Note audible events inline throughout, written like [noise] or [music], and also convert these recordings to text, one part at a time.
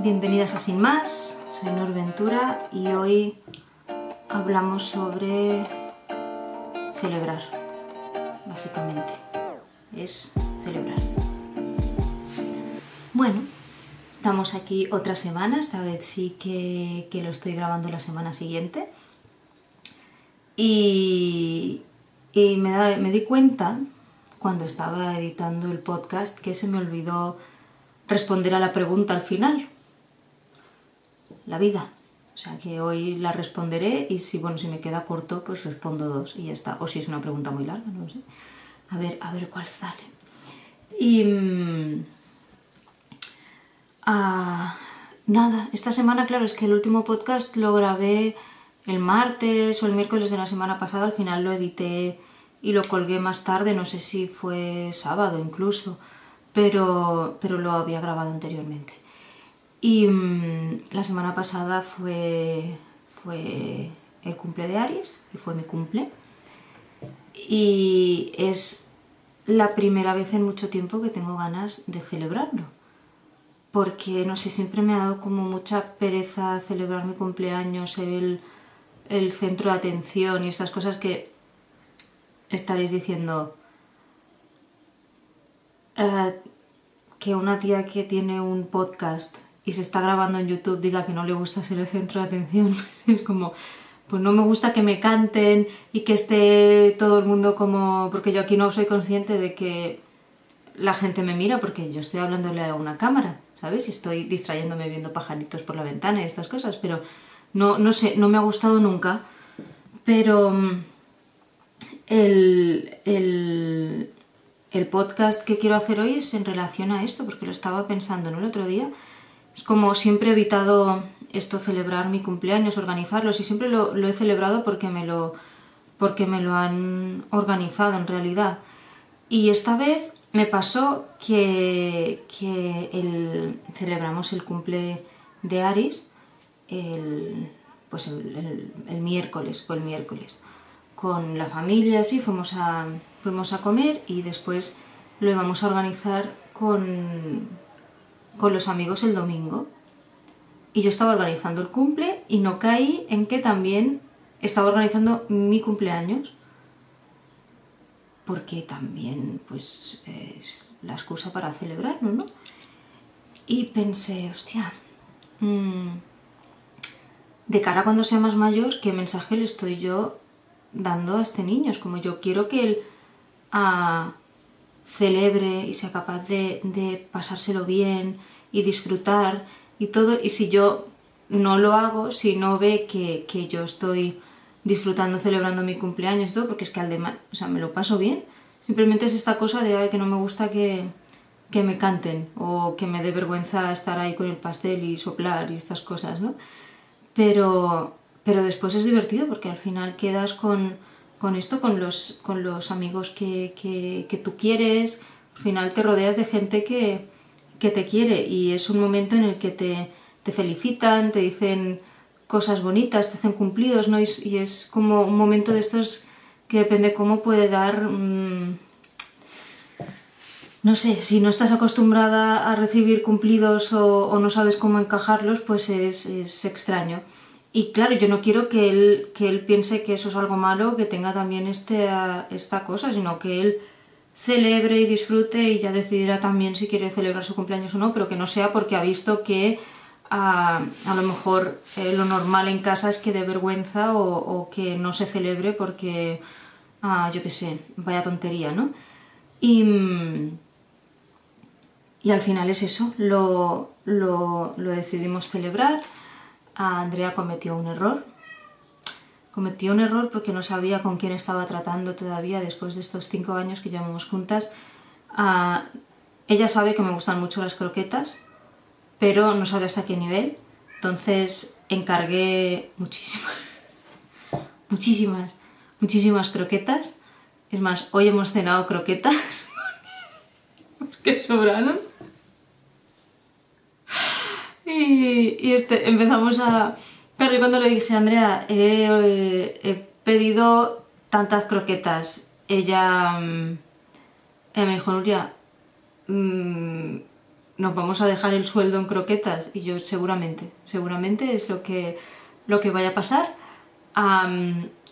Bienvenidas a Sin Más, soy Nor Ventura y hoy hablamos sobre celebrar, básicamente. Es celebrar. Bueno, estamos aquí otra semana, esta vez sí que, que lo estoy grabando la semana siguiente. Y, y me, di cuenta cuando estaba editando el podcast que se me olvidó responder a la pregunta al final. La vida. O sea que hoy la responderé y si bueno, si me queda corto, pues respondo dos y ya está. O si es una pregunta muy larga, no sé. A ver, a ver cuál sale. Y mm, ah, nada, esta semana, claro, es que el último podcast lo grabé el martes o el miércoles de la semana pasada, al final lo edité y lo colgué más tarde, no sé si fue sábado incluso, pero, pero lo había grabado anteriormente. Y mm, la semana pasada fue, fue el cumple de Aries, y fue mi cumple. Y es la primera vez en mucho tiempo que tengo ganas de celebrarlo. Porque, no sé, siempre me ha dado como mucha pereza celebrar mi cumpleaños, ser el, el centro de atención y estas cosas que estaréis diciendo. eh, que una tía que tiene un podcast y se está grabando en YouTube diga que no le gusta ser el centro de atención. [laughs] Es como, pues no me gusta que me canten y que esté todo el mundo como... Porque yo aquí no soy consciente de que la gente me mira porque yo estoy hablándole a una cámara, ¿sabes? Y estoy distrayéndome viendo pajaritos por la ventana y estas cosas, pero no, no sé, no me ha gustado nunca. Pero mm, el, el, el podcast que quiero hacer hoy es en relación a esto, porque lo estaba pensando ¿no? el otro día. Es como siempre he evitado esto, celebrar mi cumpleaños, organizarlos, y siempre lo, lo he celebrado porque me lo, porque me lo han organizado en realidad. Y esta vez me pasó que, que el- celebramos el cumple de Aris el, pues el, el- miércoles, fue el miércoles, con la familia, así, fuimos a, fuimos a comer y después lo íbamos a organizar con, con los amigos el domingo. Y yo estaba organizando el cumple y no caí en que también estaba organizando mi cumpleaños porque también pues es la excusa para celebrarlo, ¿no? Y pensé, hostia, mm, de cara a cuando sea más mayor, ¿qué mensaje le estoy yo dando a este niño? Es como yo quiero que él ah, celebre y sea capaz de, de pasárselo bien y disfrutar y todo. Y si yo no lo hago, si no ve que, que yo estoy disfrutando, celebrando mi cumpleaños y todo, porque es que al demás, o sea, me lo paso bien. Simplemente es esta cosa de "Ay, que no me gusta que, que me canten o que me dé vergüenza estar ahí con el pastel y soplar y estas cosas, ¿no? Pero, pero después es divertido porque al final quedas con, con esto, con los, con los amigos que, que, que tú quieres, al final te rodeas de gente que, que te quiere y es un momento en el que te, te felicitan, te dicen cosas bonitas, te hacen cumplidos, ¿no? Y, es- y es como un momento de estos que depende cómo puede dar... mm, no sé, si no estás acostumbrada a recibir cumplidos o, o no sabes cómo encajarlos, pues es, es extraño. Y claro, yo no quiero que él, que él piense que eso es algo malo, que tenga también este, esta cosa, sino que él celebre y disfrute y ya decidirá también si quiere celebrar su cumpleaños o no, pero que no sea porque ha visto que ah, a lo mejor eh, lo normal en casa es que dé vergüenza o, o que no se celebre porque, ah, yo qué sé, vaya tontería, ¿no? Y, y al final es eso, lo, lo, lo decidimos celebrar. Andrea cometió un error. Cometió un error porque no sabía con quién estaba tratando todavía después de estos cinco años que llevamos juntas. Ah, ella sabe que me gustan mucho las croquetas, pero no sabe hasta qué nivel. Entonces encargué muchísimas, [laughs] muchísimas, muchísimas croquetas. Es más, hoy hemos cenado croquetas [laughs] porque sobraron. Y, este, empezamos a... Claro, y cuando le dije Andrea, he, eh, pedido tantas croquetas, ella, mm, ella me dijo, Nuria, mm, nos vamos a dejar el sueldo en croquetas. Y yo seguramente, seguramente es lo que, lo que vaya a pasar.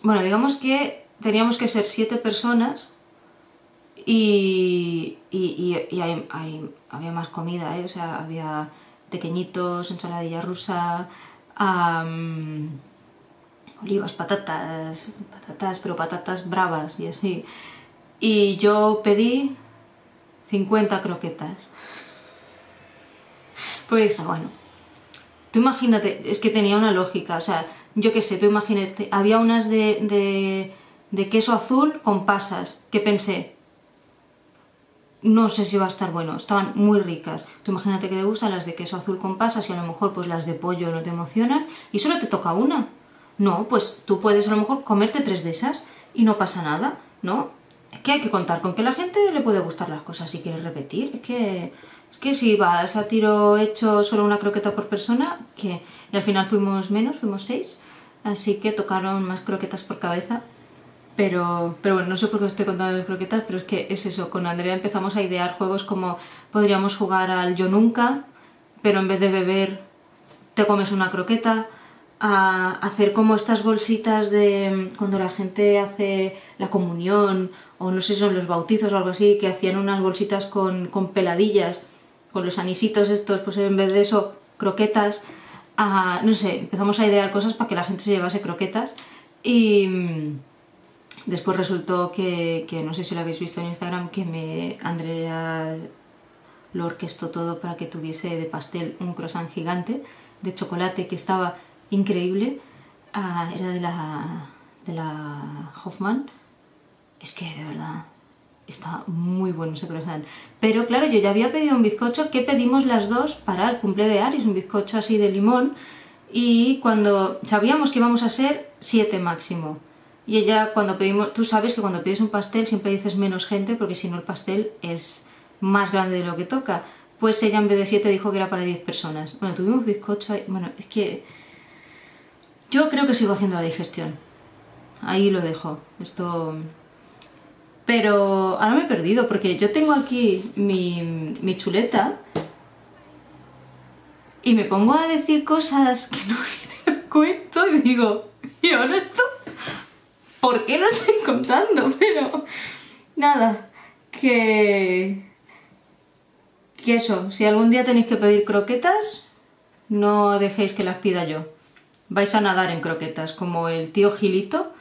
bueno, digamos que teníamos que ser siete personas y, y, había más comida, ¿eh? o sea, había pequeñitos, ensaladilla rusa, olivas, patatas, patatas, pero patatas bravas y así. Y yo pedí 50 croquetas. Pues dije, bueno, tú imagínate, es que tenía una lógica, o sea, yo qué sé, tú imagínate, había unas de, de, de queso azul con pasas, que pensé, no sé si va a estar bueno, estaban muy ricas. Tú imagínate que te gustan las de queso azul con pasas y a lo mejor pues las de pollo no te emocionan y solo te toca una. No, pues tú puedes a lo mejor comerte tres de esas y no pasa nada, ¿no? Es que hay que contar con que la gente le puede gustar las cosas si quieres repetir. Es que, es que si vas a tiro hecho solo una croqueta por persona, que y al final fuimos menos, fuimos seis, así que tocaron más croquetas por cabeza. Pero, pero bueno, no sé por qué estoy contando de croquetas, pero es que es eso, con Andrea empezamos a idear juegos como podríamos jugar al yo nunca, pero en vez de beber te comes una croqueta, a hacer como estas bolsitas de cuando la gente hace la comunión o no sé, son los bautizos o algo así, que hacían unas bolsitas con, con peladillas, con los anisitos estos, pues en vez de eso, croquetas. A, no sé, empezamos a idear cosas para que la gente se llevase croquetas y después resultó que, no sé si lo habéis visto en Instagram, que me Andrea lo orquestó todo para que tuviese de pastel un croissant gigante de chocolate que estaba increíble. Ah, era de la, de la Hoffman. Es que de verdad está muy bueno ese croissant. Pero claro, yo ya había pedido un bizcocho que pedimos las dos para el cumple de Aris, un bizcocho así de limón. Y cuando sabíamos que íbamos a ser siete máximo. Y ella cuando pedimos, tú sabes que cuando pides un pastel siempre dices menos gente porque si no el pastel es más grande de lo que toca. Pues ella en vez de siete dijo que era para diez personas. Bueno, tuvimos bizcocho ahí. Bueno, es que yo creo que sigo haciendo la digestión. Ahí lo dejo. Esto. Pero ahora me he perdido porque yo tengo aquí mi, mi chuleta y me pongo a decir cosas que no [laughs] me cuento y digo, ¿y ahora esto? ¿Por qué lo estoy contando? [laughs] Pero nada, que... Que eso, si algún día tenéis que pedir croquetas, no dejéis que las pida yo vais a nadar en croquetas, como el tío Gilito.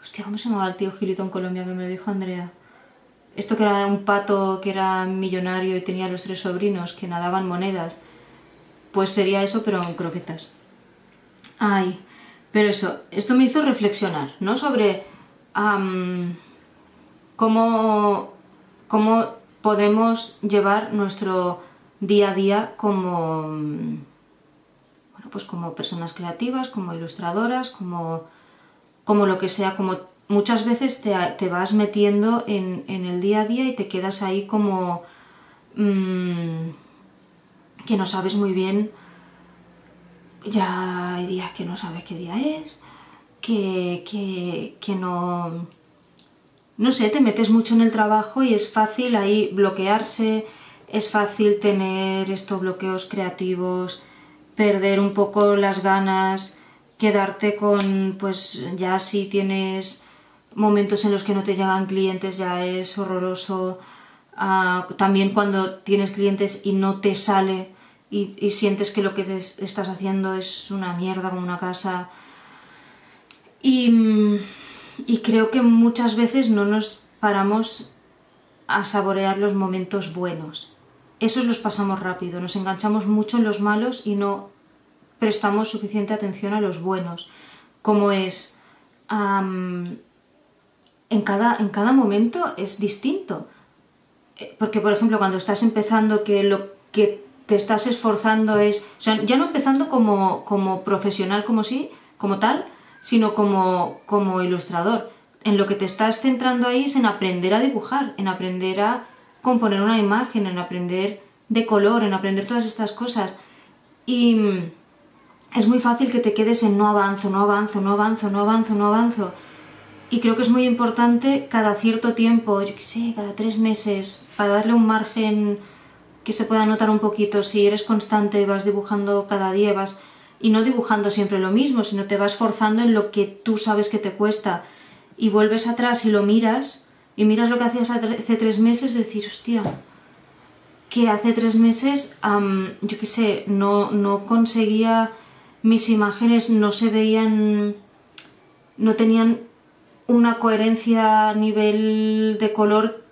Hostia, ¿cómo se llamaba el tío Gilito en Colombia que me lo dijo Andrea? Esto que era un pato que era millonario y tenía los tres sobrinos que nadaban monedas. Pues sería eso, pero en croquetas. Ay, pero eso, esto me hizo reflexionar, ¿no? Sobre cómo, cómo podemos llevar nuestro día a día como pues como personas creativas, como ilustradoras, como, como lo que sea, como muchas veces te, vas metiendo en, el día a día y te quedas ahí como mm, que no sabes muy bien, ya hay días que no sabes qué día es, que, que, que no... No sé, te metes mucho en el trabajo y es fácil ahí bloquearse, es fácil tener estos bloqueos creativos, perder un poco las ganas, quedarte con, pues ya si tienes momentos en los que no te llegan clientes ya es horroroso. Ah, también cuando tienes clientes y no te sale y, sientes que lo que estás haciendo es una mierda como una casa. Y, creo que muchas veces no nos paramos a saborear los momentos buenos esos los pasamos rápido, nos enganchamos mucho en los malos y no prestamos suficiente atención a los buenos, como es en, cada, en cada momento es distinto. Eh, porque, por ejemplo, cuando estás empezando que lo que te estás esforzando es, o sea, ya no empezando como, como profesional como sí, como tal, sino como, como ilustrador. En lo que te estás centrando ahí es en aprender a dibujar, en aprender a componer una imagen, en aprender de color, en aprender todas estas cosas. Y mm, es muy fácil que te quedes en no avanzo, no avanzo, no avanzo, no avanzo, no avanzo. Y creo que es muy importante cada cierto tiempo, yo qué sé, cada tres meses, para darle un margen que se pueda notar un poquito si eres constante, vas dibujando cada día, vas y no dibujando siempre lo mismo, sino te vas forzando en lo que tú sabes que te cuesta. Y vuelves atrás y lo miras y miras lo que hacías hace tres meses, decir, hostia, que hace tres meses, yo qué sé, no, no conseguía, mis imágenes no se veían, no tenían una coherencia a nivel de color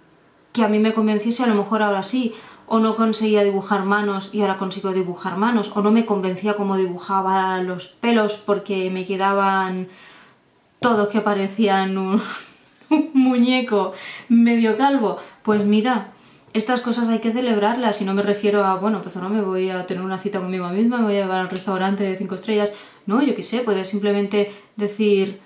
que a mí me convenciese, a lo mejor ahora sí, o no conseguía dibujar manos y ahora consigo dibujar manos, o no me convencía cómo dibujaba los pelos porque me quedaban todos que parecían [laughs] un, muñeco medio calvo. Pues mira, estas cosas hay que celebrarlas y no me refiero a, bueno, pues ahora me voy a tener una cita conmigo misma, me voy a llevar al restaurante de cinco estrellas. No, yo qué sé, puedes simplemente decir,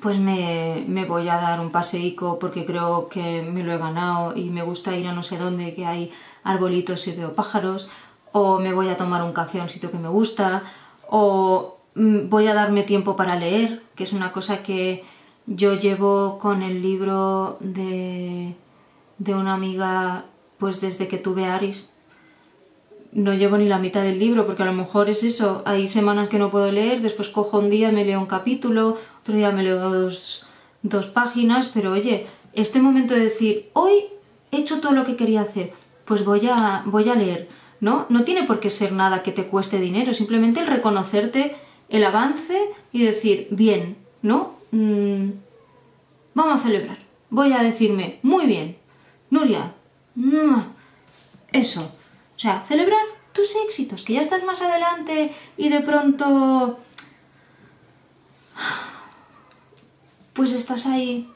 pues me, me, voy a dar un paseico porque creo que me lo he ganado y me gusta ir a no sé dónde que hay arbolitos y veo pájaros, o me voy a tomar un café a un sitio que me gusta, o mm, voy a darme tiempo para leer, que es una cosa que yo llevo con el libro de, de una amiga pues desde que tuve Aris. No llevo ni la mitad del libro porque a lo mejor es eso, hay semanas que no puedo leer, después cojo un día, me leo un capítulo, otro día me leo dos, dos páginas, pero oye, este momento de decir, hoy he hecho todo lo que quería hacer, pues voy a, voy a leer, ¿no? No tiene por qué ser nada que te cueste dinero, simplemente el reconocerte el avance y decir, bien, ¿no? Mm, vamos a celebrar. Voy a decirme, muy bien, Nuria, eso. O sea, celebrar tus éxitos, que ya estás más adelante y de pronto pues estás ahí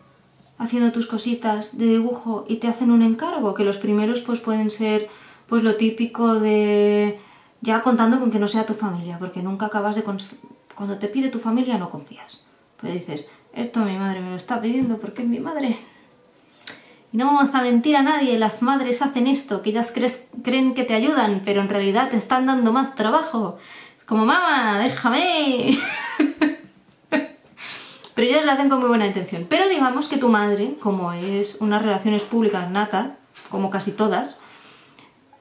haciendo tus cositas de dibujo y te hacen un encargo, que los primeros pues pueden ser pues lo típico de ya contando con que no sea tu familia, porque nunca acabas de cuando te pide tu familia no confías. Pues dices, esto mi madre me lo está pidiendo porque es mi madre. Y no vamos a mentir a nadie, las madres hacen esto, que ellas creen que te ayudan, pero en realidad te están dando más trabajo. Como, mamá, déjame. [laughs] pero ellos lo hacen con muy buena intención. Pero digamos que tu madre, como es unas relaciones públicas nata, como casi todas,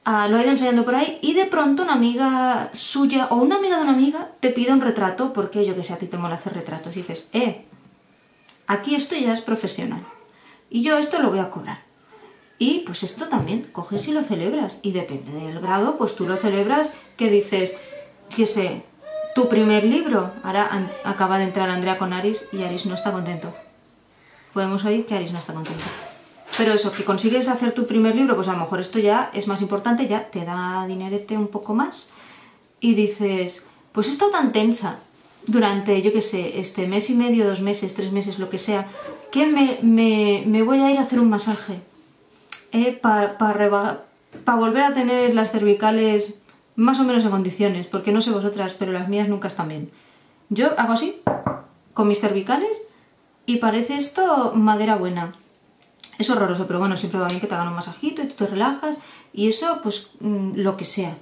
ah, lo ha ido enseñando por ahí y de pronto una amiga suya o una amiga de una amiga te pide un retrato porque yo que sé, a ti te mola hacer retratos y dices, eh, aquí esto ya es profesional y yo esto lo voy a cobrar. Y pues esto también, coges y lo celebras y depende del grado, pues tú lo celebras que dices, que sé, tu primer libro. Ahora acaba de entrar Andrea con Aris y Aris no está contento. Podemos oír que Aris no está contento. Pero eso, que consigues hacer tu primer libro, pues a lo mejor esto ya es más importante, ya te da dinerete un poco más. Y dices, pues he estado tan tensa durante, yo qué sé, este mes y medio, dos meses, tres meses, lo que sea, que me, me, voy a ir a hacer un masaje. Eh, Para volver a tener las cervicales más o menos en condiciones, porque no sé vosotras, pero las mías nunca están bien. Yo hago así, con mis cervicales, y parece esto madera buena. Es horroroso, pero bueno, siempre va bien que te hagan un masajito y tú te relajas, y eso, pues, mm, lo que sea.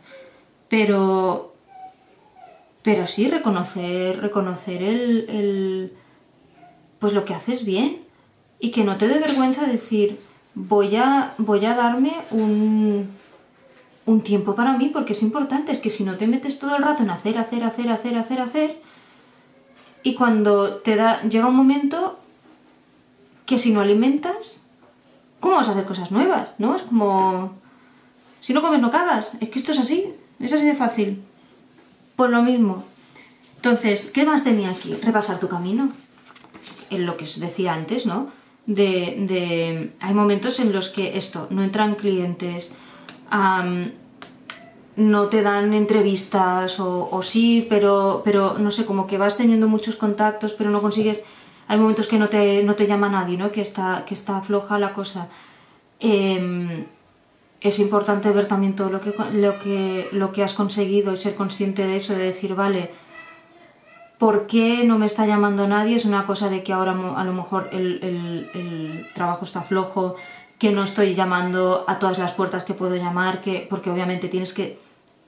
Pero, pero sí, reconocer, reconocer el, el, pues lo que haces bien, y que no te dé vergüenza decir, voy a, voy a darme un, un tiempo para mí porque es importante, es que si no te metes todo el rato en hacer, hacer, hacer, hacer, hacer, hacer, y cuando te da, llega un momento que si no alimentas, ¿cómo vas a hacer cosas nuevas? ¿No? Es como, si no comes no cagas, es que esto es así, es así de fácil. Pues lo mismo. Entonces, ¿qué más tenía aquí? Repasar tu camino. En lo que os decía antes, ¿no? De, de, hay momentos en los que esto, no entran clientes, no te dan entrevistas o, sí, pero, pero no sé, como que vas teniendo muchos contactos, pero no consigues... Hay momentos que no te, no te llama nadie, ¿no? Que está, que está floja la cosa. Em, es importante ver también todo lo que, lo, que, lo que has conseguido y ser consciente de eso, de decir, vale, ¿por qué no me está llamando nadie? Es una cosa de que ahora a lo mejor el, el trabajo está flojo, que no estoy llamando a todas las puertas que puedo llamar, que, porque obviamente tienes que,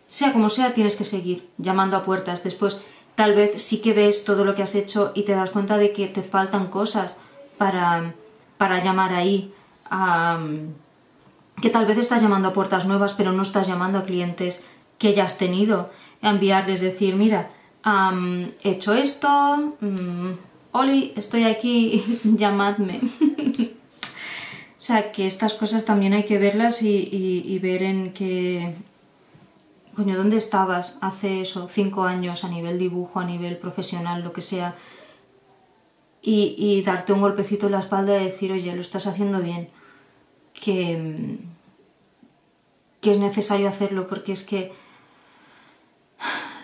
sea como sea, tienes que seguir llamando a puertas. Después, tal vez sí que ves todo lo que has hecho y te das cuenta de que te faltan cosas para, para llamar ahí a, que tal vez estás llamando a puertas nuevas, pero no estás llamando a clientes que ya has tenido. Enviarles, decir, mira, he hecho esto, mm, Oli, estoy aquí, [laughs] llamadme. [laughs] o sea, que estas cosas también hay que verlas y, ver en qué... Coño, ¿dónde estabas hace eso, cinco años a nivel dibujo, a nivel profesional, lo que sea? Y, y darte un golpecito en la espalda y decir, oye, lo estás haciendo bien. Que, que es necesario hacerlo porque es que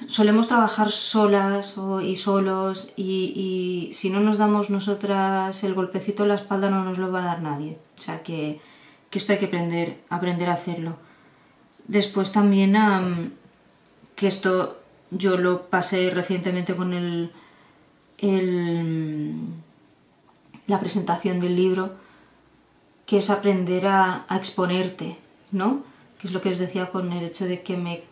solemos trabajar solas y solos y, si no nos damos nosotras el golpecito en la espalda no nos lo va a dar nadie. O sea que, esto hay que aprender, aprender a hacerlo. Después también que esto yo lo pasé recientemente con el, la presentación del libro, que es aprender a, exponerte, ¿no? Que es lo que os decía con el hecho de que me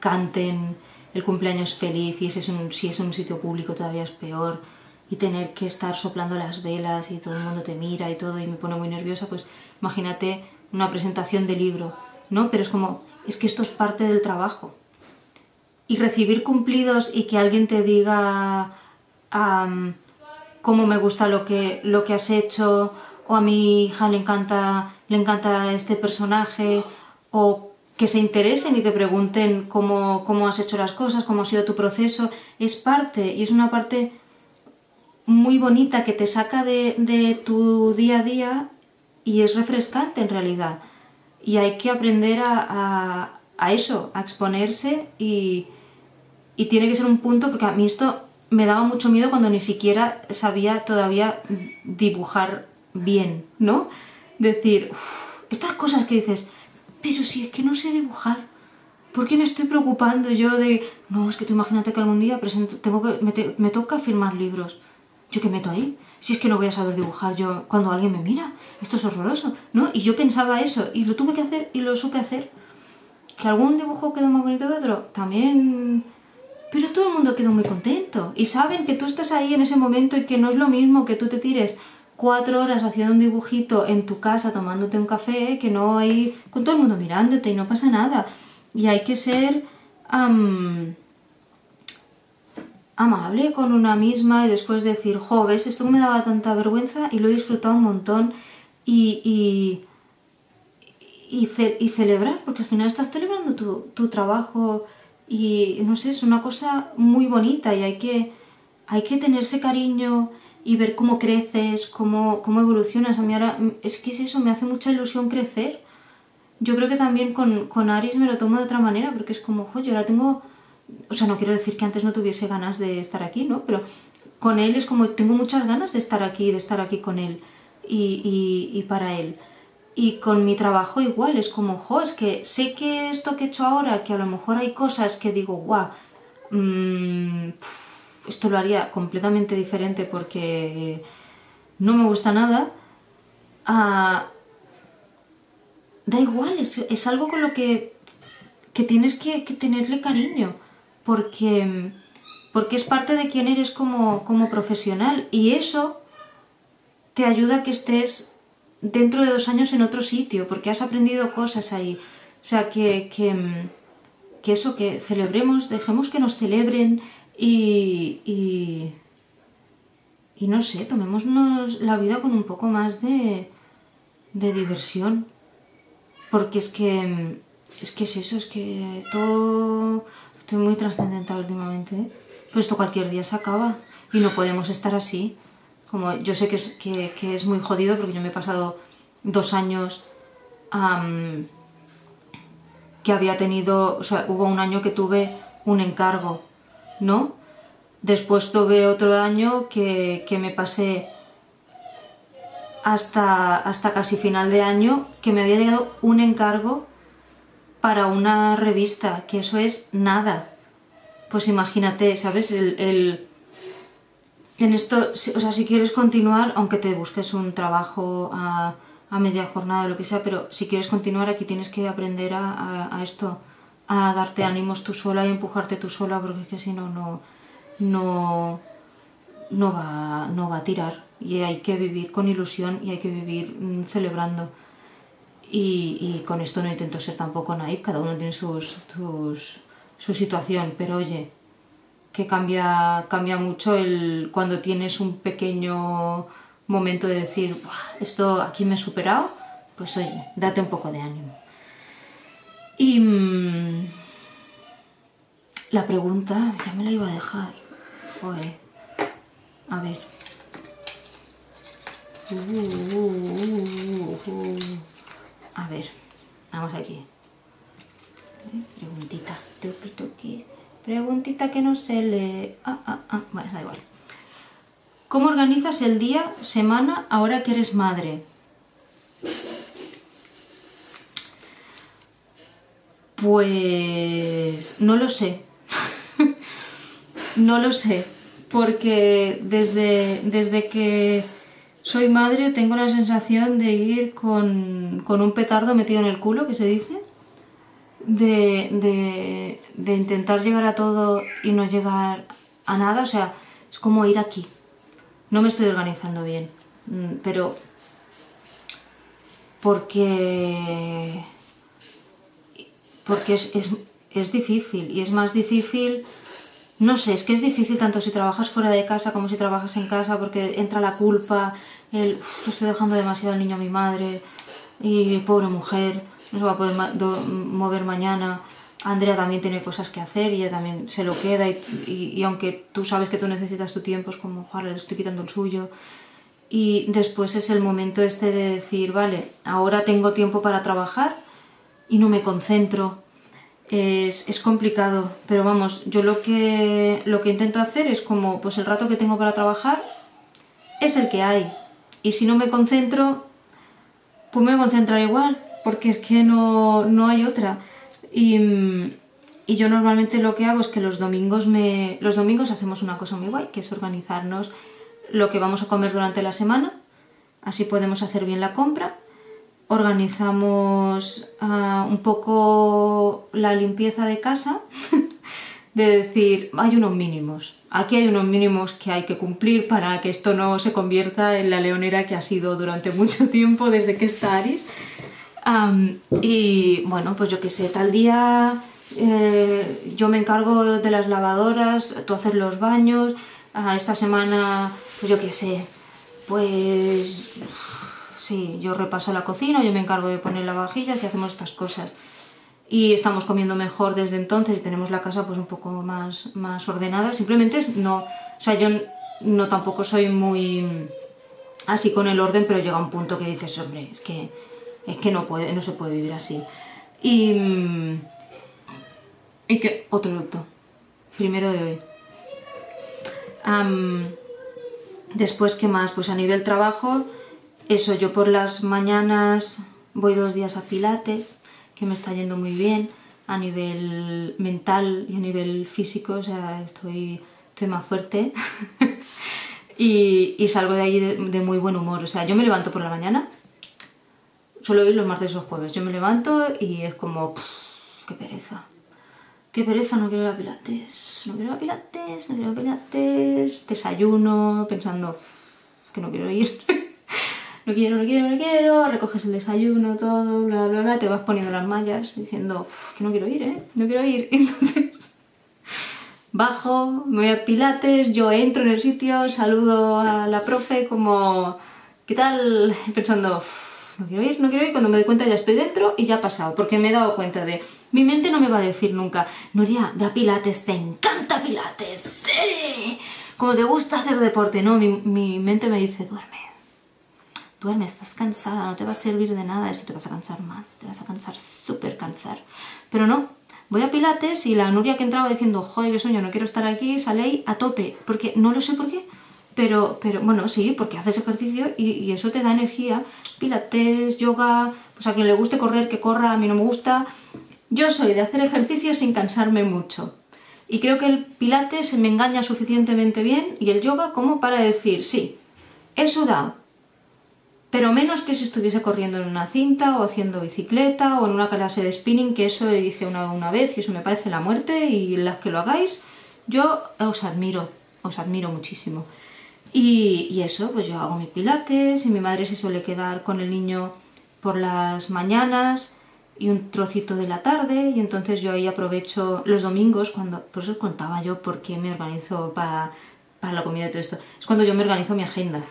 canten el cumpleaños feliz y si es, un, si es un sitio público todavía es peor y tener que estar soplando las velas y todo el mundo te mira y todo y me pone muy nerviosa, pues imagínate una presentación de libro, ¿no? Pero es como, es que esto es parte del trabajo. Y recibir cumplidos y que alguien te diga cómo me gusta lo que, lo que has hecho, o a mi hija le encanta, le encanta este personaje, o que se interesen y te pregunten cómo, cómo has hecho las cosas, cómo ha sido tu proceso, es parte y es una parte muy bonita que te saca de, de, tu día a día y es refrescante en realidad. Y hay que aprender a, a, eso, a exponerse y, y, tiene que ser un punto, porque a mí esto me daba mucho miedo cuando ni siquiera sabía todavía dibujar bien, ¿no? Decir, estas cosas que dices, pero si es que no sé dibujar, ¿por qué me estoy preocupando yo de, no, es que tú imagínate que algún día presento, tengo que, me, toca firmar libros? ¿Yo qué meto ahí? Si es que no voy a saber dibujar yo cuando alguien me mira, esto es horroroso, ¿no? Y yo pensaba eso, y lo tuve que hacer y lo supe hacer. ¿Que algún dibujo quedó más bonito que otro? También... Pero todo el mundo quedó muy contento. Y saben que tú estás ahí en ese momento y que no es lo mismo que tú te tires cuatro horas haciendo un dibujito en tu casa tomándote un café, que no hay con todo el mundo mirándote y no pasa nada. Y hay que ser amable con una misma y después decir, jo, esto me daba tanta vergüenza y lo he disfrutado un montón y, y, y, celebrar, porque al final estás celebrando tu, tu trabajo y no sé, es una cosa muy bonita y hay que, hay que tenerse cariño y ver cómo creces, cómo, cómo evolucionas. A mí ahora es que es eso, me hace mucha ilusión crecer. Yo creo que también con, con Aris me lo tomo de otra manera, porque es como, jo, yo ahora tengo, o sea, no quiero decir que antes no tuviese ganas de estar aquí, ¿no? Pero con él es como, tengo muchas ganas de estar aquí, de estar aquí con él y, y, y para él. Y con mi trabajo igual, es como, jo, es que sé que esto que he hecho ahora, que a lo mejor hay cosas que digo, guau, mmm, esto lo haría completamente diferente porque no me gusta nada, ah, da igual, es, algo con lo que, que tienes que, tenerle cariño, porque, porque es parte de quien eres como, como profesional y eso te ayuda a que estés dentro de dos años en otro sitio, porque has aprendido cosas ahí. O sea, que, que eso, que celebremos, dejemos que nos celebren, y, y, no sé, tomémonos la vida con un poco más de, de diversión. Porque es que, es que es eso, es que todo... Estoy muy trascendental últimamente. ¿eh? Pues esto cualquier día se acaba y no podemos estar así. Como yo sé que es, que es muy jodido porque yo me he pasado dos años que había tenido, o sea, hubo un año que tuve un encargo ¿no? Después tuve otro año que, me pasé hasta, hasta casi final de año que me había llegado un encargo para una revista, que eso es nada. Pues imagínate, ¿sabes? El, en esto, o sea, si quieres continuar, aunque te busques un trabajo a, media jornada o lo que sea, pero si quieres continuar aquí tienes que aprender a esto, a darte ánimos tú sola y empujarte tú sola porque es que si no, no, no, no, va, no va a tirar y hay que vivir con ilusión y hay que vivir mm, celebrando. y, con esto no intento ser tampoco naive, cada uno tiene sus, su situación, pero oye, que cambia, cambia mucho el, cuando tienes un pequeño momento de decir, esto aquí me he superado, pues oye, date un poco de ánimo. Y mm, la pregunta, ya me la iba a dejar. A ver. Uh, a ver, vamos aquí. Preguntita, toque, toque. Preguntita que no se le... Ah, ah, ah, bueno, da igual. ¿Cómo organizas el día, semana, ahora que eres madre? Pues no lo sé. [laughs] no lo sé. Porque desde, desde que soy madre tengo la sensación de ir con, con un petardo metido en el culo, que se dice de, intentar llegar a todo y no llegar a nada, o sea, es como ir aquí. No me estoy organizando bien, mm, pero porque porque es, es, difícil y es más difícil no sé, es que es difícil tanto si trabajas fuera de casa como si trabajas en casa porque entra la culpa, el estoy dejando demasiado al niño a mi madre y pobre mujer no se va a poder mover mañana. Andrea también tiene cosas que hacer y ella también se lo queda y, aunque tú sabes que tú necesitas tu tiempo es como, joder, le estoy quitando el suyo. Y después es el momento este de decir, vale, ahora tengo tiempo para trabajar y no me concentro. Es, es, complicado, pero vamos, yo lo que, lo que intento hacer es como, pues el rato que tengo para trabajar es el que hay. Y si no me concentro, pues me voy a concentrar igual porque es que no, hay otra. Y, yo normalmente lo que hago es que los domingos me. Los domingos hacemos una cosa muy guay, que es organizarnos lo que vamos a comer durante la semana. Así podemos hacer bien la compra. Organizamos ah, un poco la limpieza de casa. [laughs] de decir, hay unos mínimos. Aquí hay unos mínimos que hay que cumplir para que esto no se convierta en la leonera que ha sido durante [laughs] mucho tiempo desde que está Aris y bueno, pues yo qué sé, tal día eh, yo me encargo de las lavadoras, tú haces los baños, esta semana, pues yo qué sé, pues sí, yo repaso la cocina, yo me encargo de poner las vajillas y hacemos estas cosas. Y estamos comiendo mejor desde entonces y tenemos la casa pues un poco más, más ordenada. Simplemente no, o sea, yo no tampoco soy muy así con el orden, pero llega un punto que dices, hombre, es que es que no, puede, no se puede vivir así. Y, mm, y que otro producto, primero de hoy. después, ¿qué más? Pues a nivel trabajo, eso, yo por las mañanas voy dos días a Pilates, que me está yendo muy bien a nivel mental y a nivel físico, o sea, estoy, estoy más fuerte. [laughs] y, salgo de ahí de, muy buen humor. O sea, yo me levanto por la mañana suelo ir los martes o jueves. Yo me levanto y es como, qué pereza. Qué pereza, no quiero ir a pilates. No quiero ir a pilates, no quiero ir a pilates. Desayuno pensando que no quiero ir. [laughs] no quiero, no quiero, no quiero. Recoges el desayuno, todo, bla, bla, bla. Te vas poniendo las mallas diciendo que no quiero ir, ¿eh? No quiero ir. [laughs] Entonces bajo, me voy a pilates, yo entro en el sitio, saludo a la profe como, ¿qué tal? Pensando, no quiero ir, no quiero ir, cuando me doy cuenta ya estoy dentro y ya ha pasado, porque me he dado cuenta de, mi mente no me va a decir nunca, Nuria, ve a Pilates, te encanta Pilates, sí, como te gusta hacer deporte, no, mi, mi mente me dice, duerme, duerme, estás cansada, no te va a servir de nada, esto te vas a cansar más, te vas a cansar, súper cansar, pero no, voy a Pilates y la Nuria que entraba diciendo, joder, qué sueño, no quiero estar aquí, sale ahí a tope, porque no lo sé por qué, pero, pero bueno, sí, porque haces ejercicio y, eso te da energía. Pilates, yoga, pues a quien le guste correr, que corra, a mí no me gusta. Yo soy de hacer ejercicio sin cansarme mucho. Y creo que el pilates me engaña suficientemente bien y el yoga como para decir, sí, he sudado, pero menos que si estuviese corriendo en una cinta o haciendo bicicleta o en una clase de spinning, que eso hice una, una vez y eso me parece la muerte y las que lo hagáis, yo os admiro, os admiro muchísimo. Y, eso, pues yo hago mis pilates y mi madre se suele quedar con el niño por las mañanas y un trocito de la tarde y entonces yo ahí aprovecho los domingos cuando por eso os contaba yo por qué me organizo para, para la comida y todo esto es cuando yo me organizo mi agenda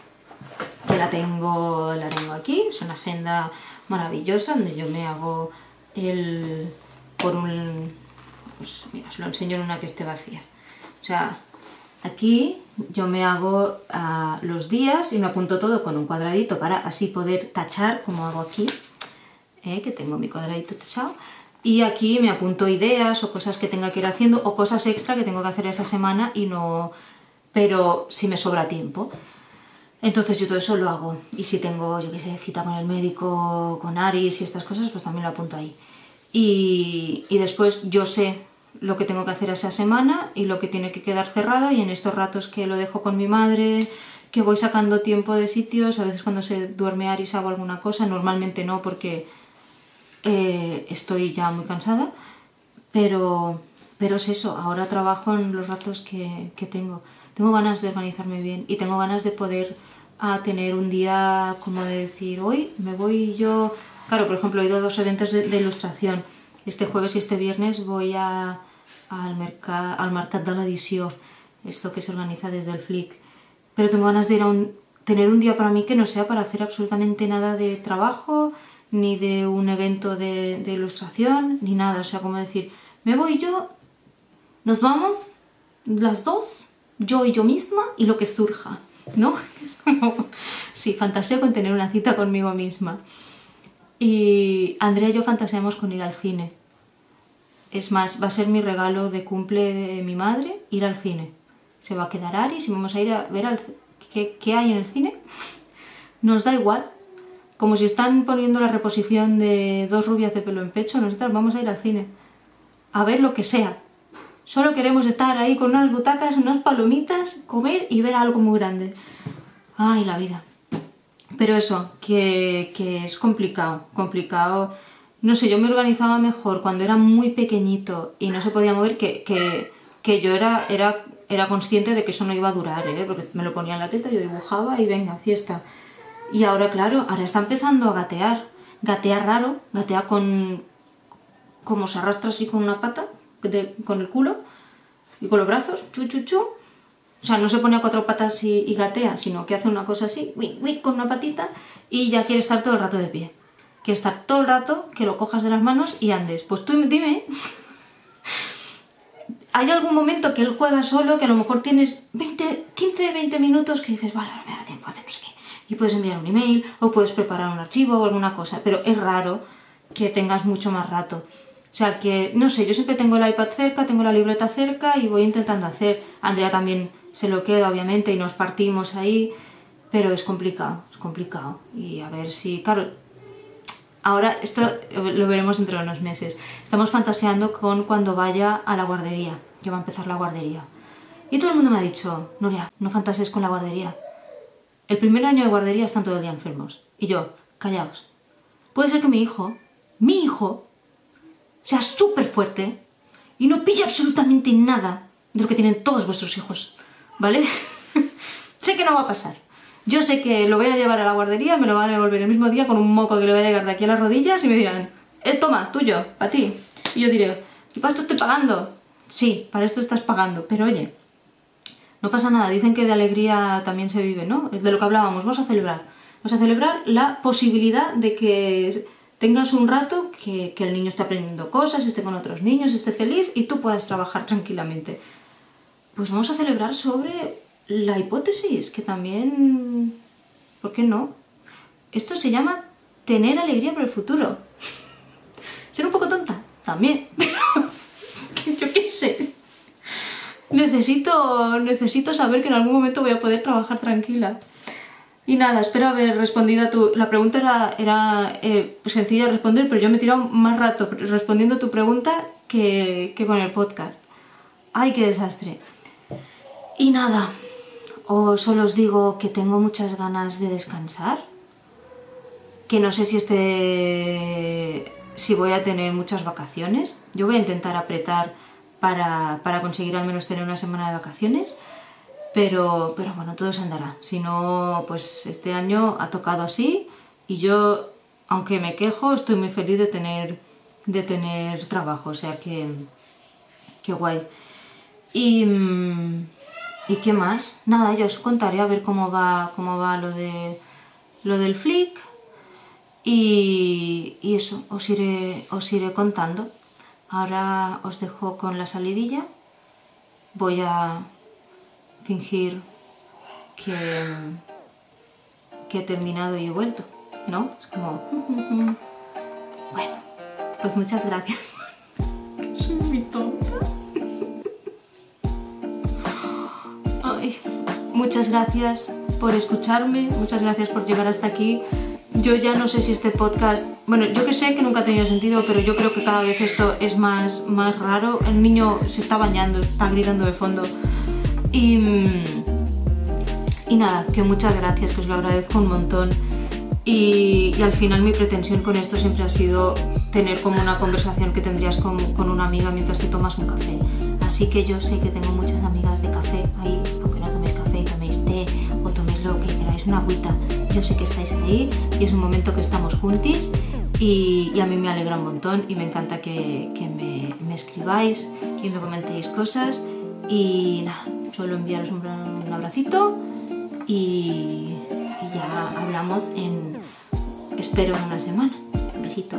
que la tengo la tengo aquí es una agenda maravillosa donde yo me hago el por un pues mira os lo enseño en una que esté vacía o sea aquí yo me hago ah, los días y me apunto todo con un cuadradito para así poder tachar como hago aquí ¿eh? que tengo mi cuadradito techado. Y aquí me apunto ideas o cosas que tenga que ir haciendo o cosas extra que tengo que hacer esa semana y no... pero si me sobra tiempo. Entonces yo todo eso lo hago. Y si tengo, yo qué sé, cita con el médico, con Aris y estas cosas, pues también lo apunto ahí. Y, y después yo sé lo que tengo que hacer esa semana y lo que tiene que quedar cerrado y en estos ratos que lo dejo con mi madre, que voy sacando tiempo de sitios, a veces cuando se duerme Aris hago alguna cosa, normalmente no porque eh, estoy ya muy cansada, pero, pero es eso, ahora trabajo en los ratos que, tengo. Tengo ganas de organizarme bien y tengo ganas de poder a tener un día como de decir, hoy me voy yo... Claro, por ejemplo, he ido a dos eventos de, ilustración. Este jueves y este viernes voy a, al, mercat, al Mercat de l'Edició, esto que se organiza desde el Flick. Pero tengo ganas de ir a un, tener un día para mí que no sea para hacer absolutamente nada de trabajo, ni de un evento de, ilustración, ni nada. O sea, como decir, me voy yo, nos vamos las dos, yo y yo misma, y lo que surja, ¿no? [laughs] sí, fantaseo con tener una cita conmigo misma. Y Andrea y yo fantaseamos con ir al cine. Es más, va a ser mi regalo de cumple de mi madre ir al cine. Se va a quedar Aris y vamos a ir a ver qué, qué hay en el cine. [laughs] Nos da igual, como si están poniendo la reposición de dos rubias de pelo en pecho, nosotros vamos a ir al cine. A ver lo que sea. Solo queremos estar ahí con unas butacas, unas palomitas, comer y ver algo muy grande. Ay, la vida. Pero eso, que, es complicado, complicado. No sé, yo me organizaba mejor cuando era muy pequeñito y no se podía mover, que, que, yo era, era, era consciente de que eso no iba a durar, ¿eh? porque me lo ponía en la teta, yo dibujaba y venga, fiesta. Y ahora, claro, ahora está empezando a gatear. Gatea raro, gatea con... como se arrastra así con una pata, con el culo y con los brazos, chu, chu, chu. O sea, no se pone a cuatro patas y, gatea, sino que hace una cosa así, uy, con una patita y ya quiere estar todo el rato de pie. Quiere estar todo el rato que lo cojas de las manos y andes. Pues tú dime, hay algún momento que él juega solo, que a lo mejor tienes 20, 15, 20 minutos que dices, vale, ahora me da tiempo a hacer qué y puedes enviar un email o puedes preparar un archivo o alguna cosa, pero es raro que tengas mucho más rato. O sea que, no sé, yo siempre tengo el iPad cerca, tengo la libreta cerca y voy intentando hacer. Andrea también se lo queda, obviamente, y nos partimos ahí, pero es complicado, es complicado. Y a ver si, claro, ahora esto lo veremos dentro de unos meses. Estamos fantaseando con cuando vaya a la guardería, que va a empezar la guardería. Y todo el mundo me ha dicho, Nuria, no fantasees con la guardería. El primer año de guardería están todo el día enfermos. Y yo, callaos. Puede ser que mi hijo, mi hijo, sea súper fuerte y no pille absolutamente nada de lo que tienen todos vuestros hijos. ¿Vale? [laughs] sé que no va a pasar. Yo sé que lo voy a llevar a la guardería, me lo van a devolver el mismo día con un moco que le va a llegar de aquí a las rodillas y me dirán, eh, toma, tuyo, para ti. Y yo diré, ¿y para esto estoy pagando? Sí, para esto estás pagando, pero oye, no pasa nada, dicen que de alegría también se vive, ¿no? De lo que hablábamos, vamos a celebrar. Vamos a celebrar la posibilidad de que tengas un rato que, el niño esté aprendiendo cosas, esté con otros niños, esté feliz y tú puedas trabajar [laughs] tranquilamente. Pues vamos a celebrar sobre la hipótesis, que también... ¿Por qué no? Esto se llama tener alegría por el futuro. [laughs] Ser un poco tonta, también. [laughs] yo qué sé necesito, necesito saber que en algún momento voy a poder trabajar tranquila. Y nada, espero haber respondido a tu... La pregunta era, eh, sencilla de responder, pero yo me he tirado más rato respondiendo a tu pregunta que, que con el podcast. ¡Ay, qué desastre! Y nada, o solo os digo que tengo muchas ganas de descansar, que no sé si este... si voy a tener muchas vacaciones. Yo voy a intentar apretar para, conseguir al menos tener una semana de vacaciones. Pero, bueno, todo se andará. Si no, pues este año ha tocado así y yo aunque me quejo, estoy muy feliz de tener, de tener trabajo, o sea que, qué guay. Y, mm, ¿Y qué más? Nada, yo os contaré a ver cómo va, cómo va lo, de, lo del flick y, y eso, os iré, os iré contando. Ahora os dejo con la salidilla. Voy a fingir que, que he terminado y he vuelto, ¿no? Es como... Bueno, pues muchas gracias. Soy muy tonta. Ay, muchas gracias por escucharme, muchas gracias por llegar hasta aquí. Yo ya no sé si este podcast, bueno, yo que sé que nunca ha tenido sentido, pero yo creo que cada vez esto es más, más raro. El niño se está bañando, está gritando de fondo. Y, y nada, que muchas gracias, que os lo agradezco un montón. Y, y, al final mi pretensión con esto siempre ha sido tener como una conversación que tendrías con, una amiga mientras te tomas un café. Así que yo sé que tengo muchas amigas de café ahí, aunque no toméis café, toméis té o toméis lo que queráis, una agüita. Yo sé que estáis ahí y es un momento que estamos juntis y, y a mí me alegra un montón y me encanta que, que me, me, escribáis y me comentéis cosas. Y nada, solo enviaros un, abracito y, ya hablamos en, espero, en una semana. Besito.